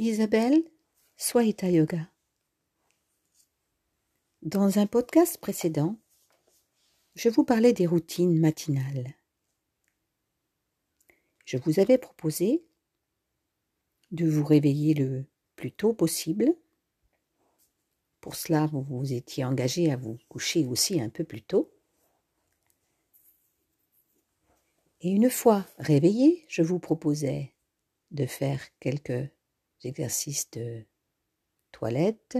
Isabelle Swaita Yoga. Dans un podcast précédent, je vous parlais des routines matinales. Je vous avais proposé de vous réveiller le plus tôt possible. Pour cela, vous vous étiez engagé à vous coucher aussi un peu plus tôt. Et une fois réveillé, je vous proposais de faire quelques exercices de toilette,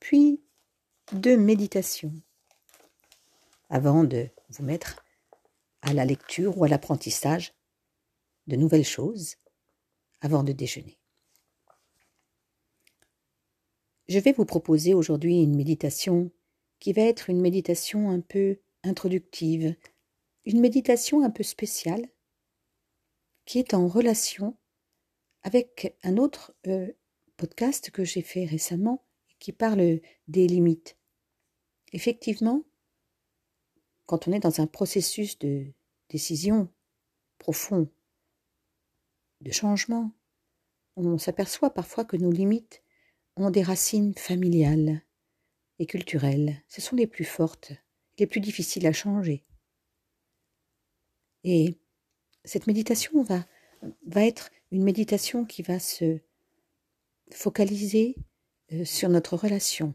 puis de méditation, avant de vous mettre à la lecture ou à l'apprentissage de nouvelles choses avant de déjeuner. Je vais vous proposer aujourd'hui une méditation qui va être une méditation un peu introductive, une méditation un peu spéciale, qui est en relation avec un autre euh, podcast que j'ai fait récemment qui parle des limites. Effectivement, quand on est dans un processus de décision profond, de changement, on s'aperçoit parfois que nos limites ont des racines familiales et culturelles. Ce sont les plus fortes les plus difficiles à changer. Et cette méditation va, être une méditation qui va se focaliser euh, sur notre relation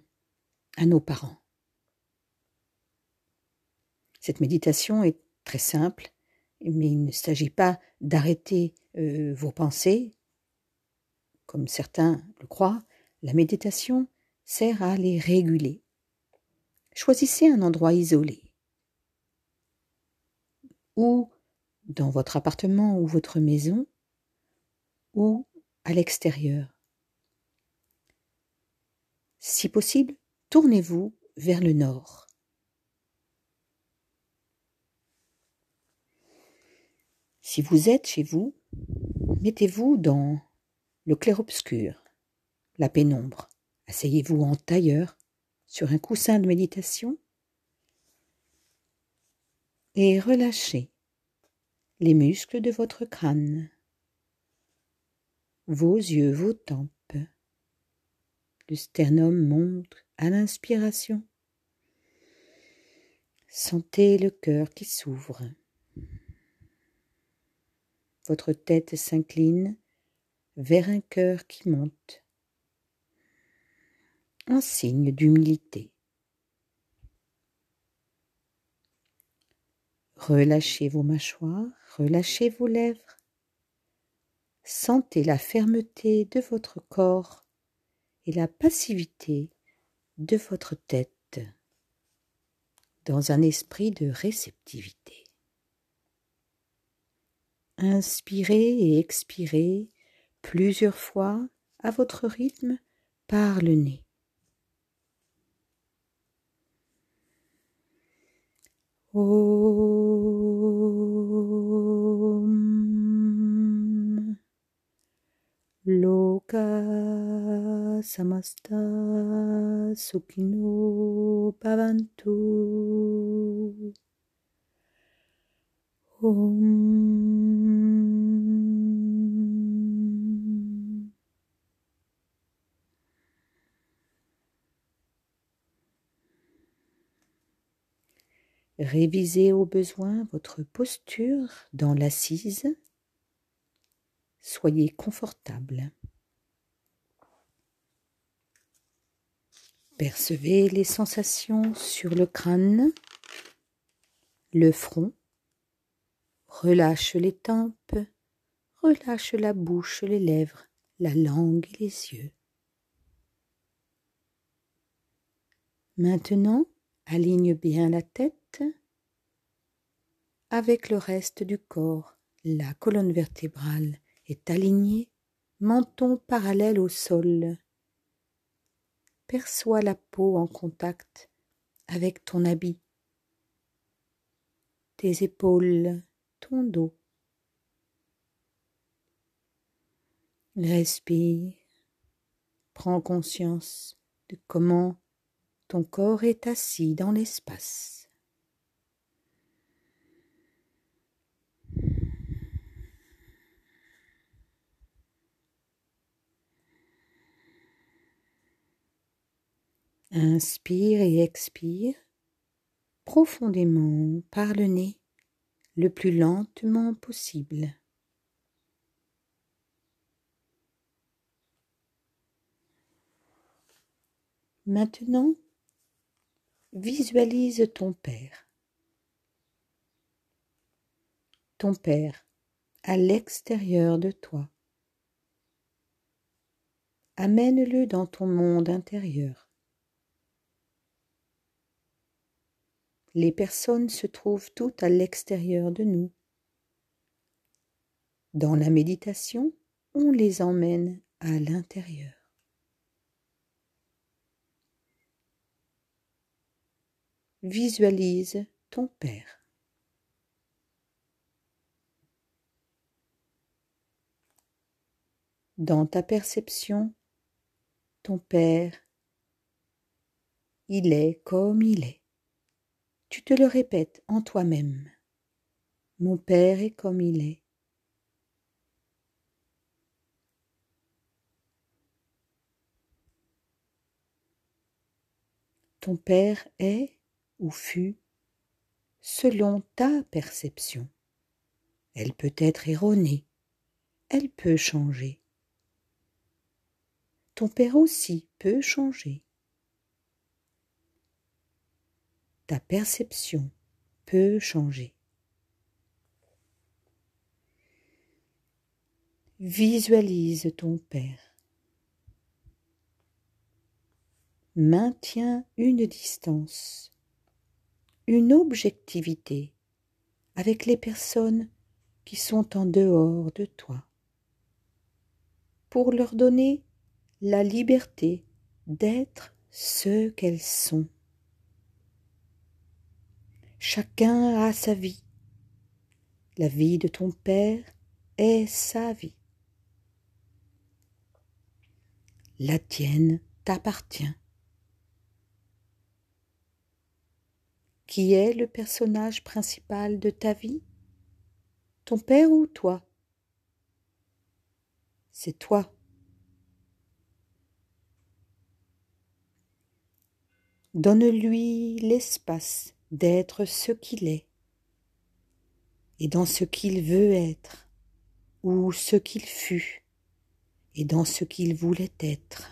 à nos parents. Cette méditation est très simple, mais il ne s'agit pas d'arrêter euh, vos pensées, comme certains le croient. La méditation sert à les réguler. Choisissez un endroit isolé, dans votre appartement ou votre maison, ou à l'extérieur. Si possible, tournez-vous vers le nord. Si vous êtes chez vous, mettez-vous dans le clair-obscur, la pénombre. Asseyez-vous en tailleur sur un coussin de méditation et relâchez les muscles de votre crâne, vos yeux, vos tempes. Le sternum monte à l'inspiration. Sentez le cœur qui s'ouvre. Votre tête s'incline vers un cœur qui monte un signe d'humilité. Relâchez vos mâchoires, relâchez vos lèvres. Sentez la fermeté de votre corps et la passivité de votre tête dans un esprit de réceptivité. Inspirez et expirez plusieurs fois à votre rythme par le nez. Om Loka Samasta Sukhino Bhavantu Om Révisez au besoin votre posture dans l'assise. Soyez confortable. Percevez les sensations sur le crâne, le front. Relâche les tempes, relâche la bouche, les lèvres, la langue et les yeux. Maintenant, aligne bien la tête avec le reste du corps. La colonne vertébrale est alignée, menton parallèle au sol. Perçois la peau en contact avec ton habit, tes épaules, ton dos. Respire, prends conscience de comment ton corps est assis dans l'espace. Inspire et expire profondément par le nez le plus lentement possible. Maintenant, visualise ton Père. Ton Père à l'extérieur de toi. Amène-le dans ton monde intérieur. Les personnes se trouvent toutes à l'extérieur de nous. Dans la méditation, on les emmène à l'intérieur. Visualise ton Père. Dans ta perception, ton Père, il est comme il est. Tu te le répètes en toi-même. Mon Père est comme il est. Ton Père est ou fut selon ta perception. Elle peut être erronée, elle peut changer. Ton père aussi peut changer. Ta perception peut changer. Visualise ton père. Maintiens une distance une objectivité avec les personnes qui sont en dehors de toi, pour leur donner la liberté d'être ce qu'elles sont. Chacun a sa vie. La vie de ton Père est sa vie. La tienne t'appartient. Qui est le personnage principal de ta vie? Ton père ou toi? C'est toi. Donne-lui l'espace d'être ce qu'il est et dans ce qu'il veut être ou ce qu'il fut et dans ce qu'il voulait être.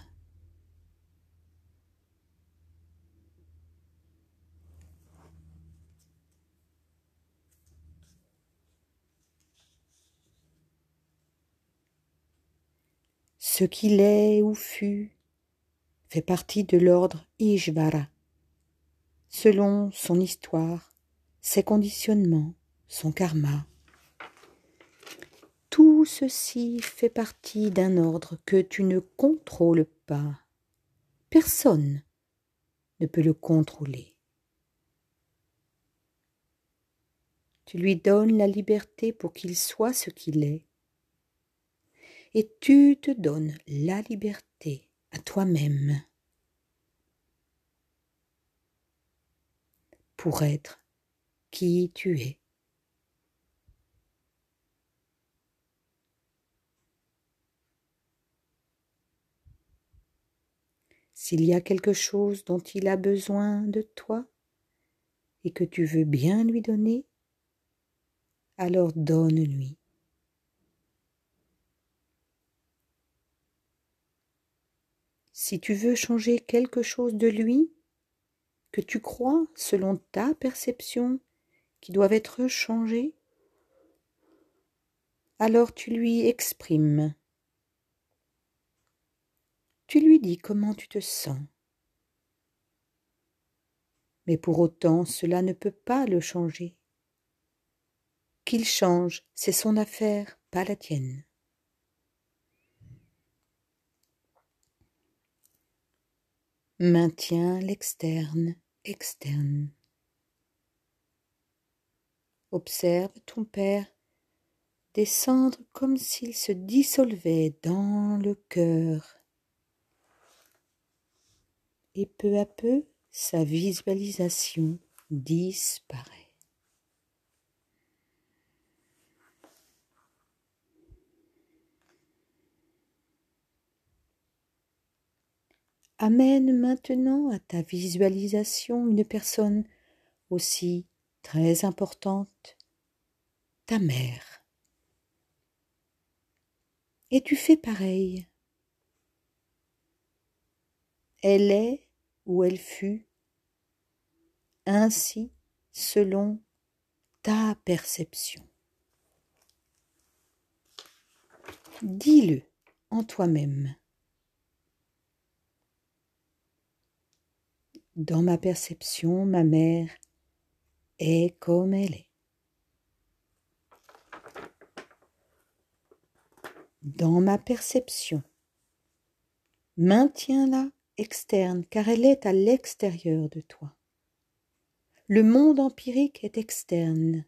Ce qu'il est ou fut fait partie de l'ordre Ishvara, selon son histoire, ses conditionnements, son karma. Tout ceci fait partie d'un ordre que tu ne contrôles pas. Personne ne peut le contrôler. Tu lui donnes la liberté pour qu'il soit ce qu'il est et tu te donnes la liberté à toi-même pour être qui tu es. S'il y a quelque chose dont il a besoin de toi et que tu veux bien lui donner, alors donne-lui. Si tu veux changer quelque chose de lui, que tu crois, selon ta perception, qui doivent être changés, alors tu lui exprimes. Tu lui dis comment tu te sens. Mais pour autant cela ne peut pas le changer. Qu'il change, c'est son affaire, pas la tienne. Maintiens l'externe externe. Observe ton Père descendre comme s'il se dissolvait dans le cœur. Et peu à peu, sa visualisation disparaît. Amène maintenant à ta visualisation une personne aussi très importante, ta mère. Et tu fais pareil. Elle est ou elle fut ainsi selon ta perception. Dis-le en toi-même. Dans ma perception, ma mère est comme elle est. Dans ma perception, maintiens-la externe car elle est à l'extérieur de toi. Le monde empirique est externe.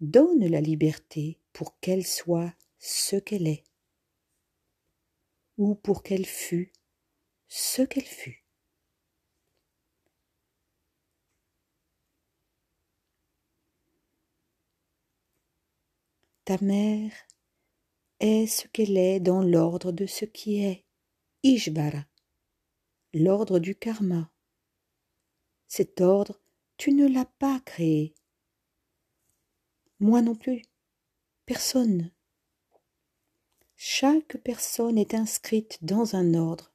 Donne la liberté pour qu'elle soit ce qu'elle est, ou pour qu'elle fût ce qu'elle fut. Ta mère est ce qu'elle est dans l'ordre de ce qui est, Ishvara, l'ordre du karma. Cet ordre, tu ne l'as pas créé. Moi non plus. Personne. Chaque personne est inscrite dans un ordre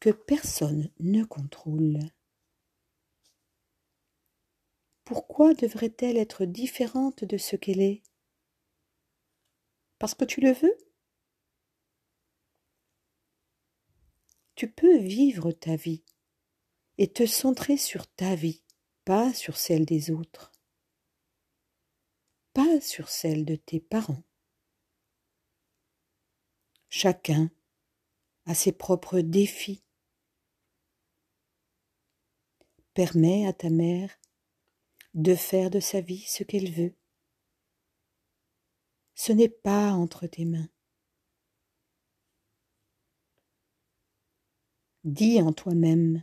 que personne ne contrôle. Pourquoi devrait-elle être différente de ce qu'elle est? Parce que tu le veux Tu peux vivre ta vie et te centrer sur ta vie, pas sur celle des autres, pas sur celle de tes parents. Chacun a ses propres défis. Permets à ta mère de faire de sa vie ce qu'elle veut. Ce n'est pas entre tes mains. Dis en toi-même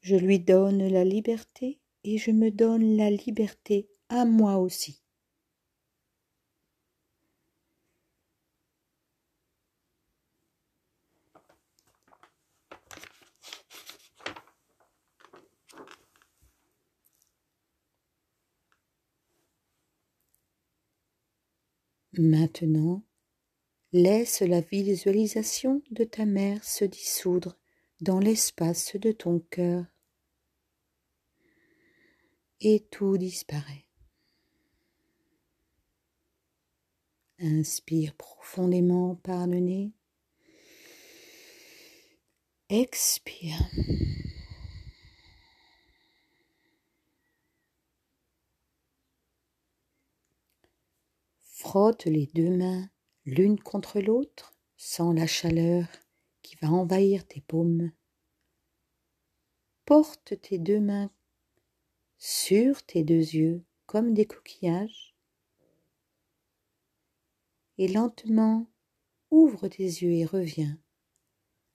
je lui donne la liberté et je me donne la liberté à moi aussi. Maintenant, laisse la visualisation de ta mère se dissoudre dans l'espace de ton cœur et tout disparaît. Inspire profondément par le nez. Expire. Frotte les deux mains l'une contre l'autre sans la chaleur qui va envahir tes paumes. Porte tes deux mains sur tes deux yeux comme des coquillages et lentement ouvre tes yeux et reviens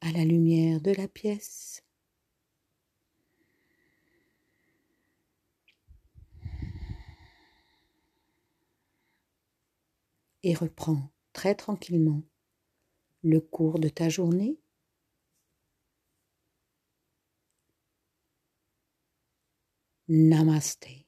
à la lumière de la pièce. Et reprends très tranquillement le cours de ta journée Namaste.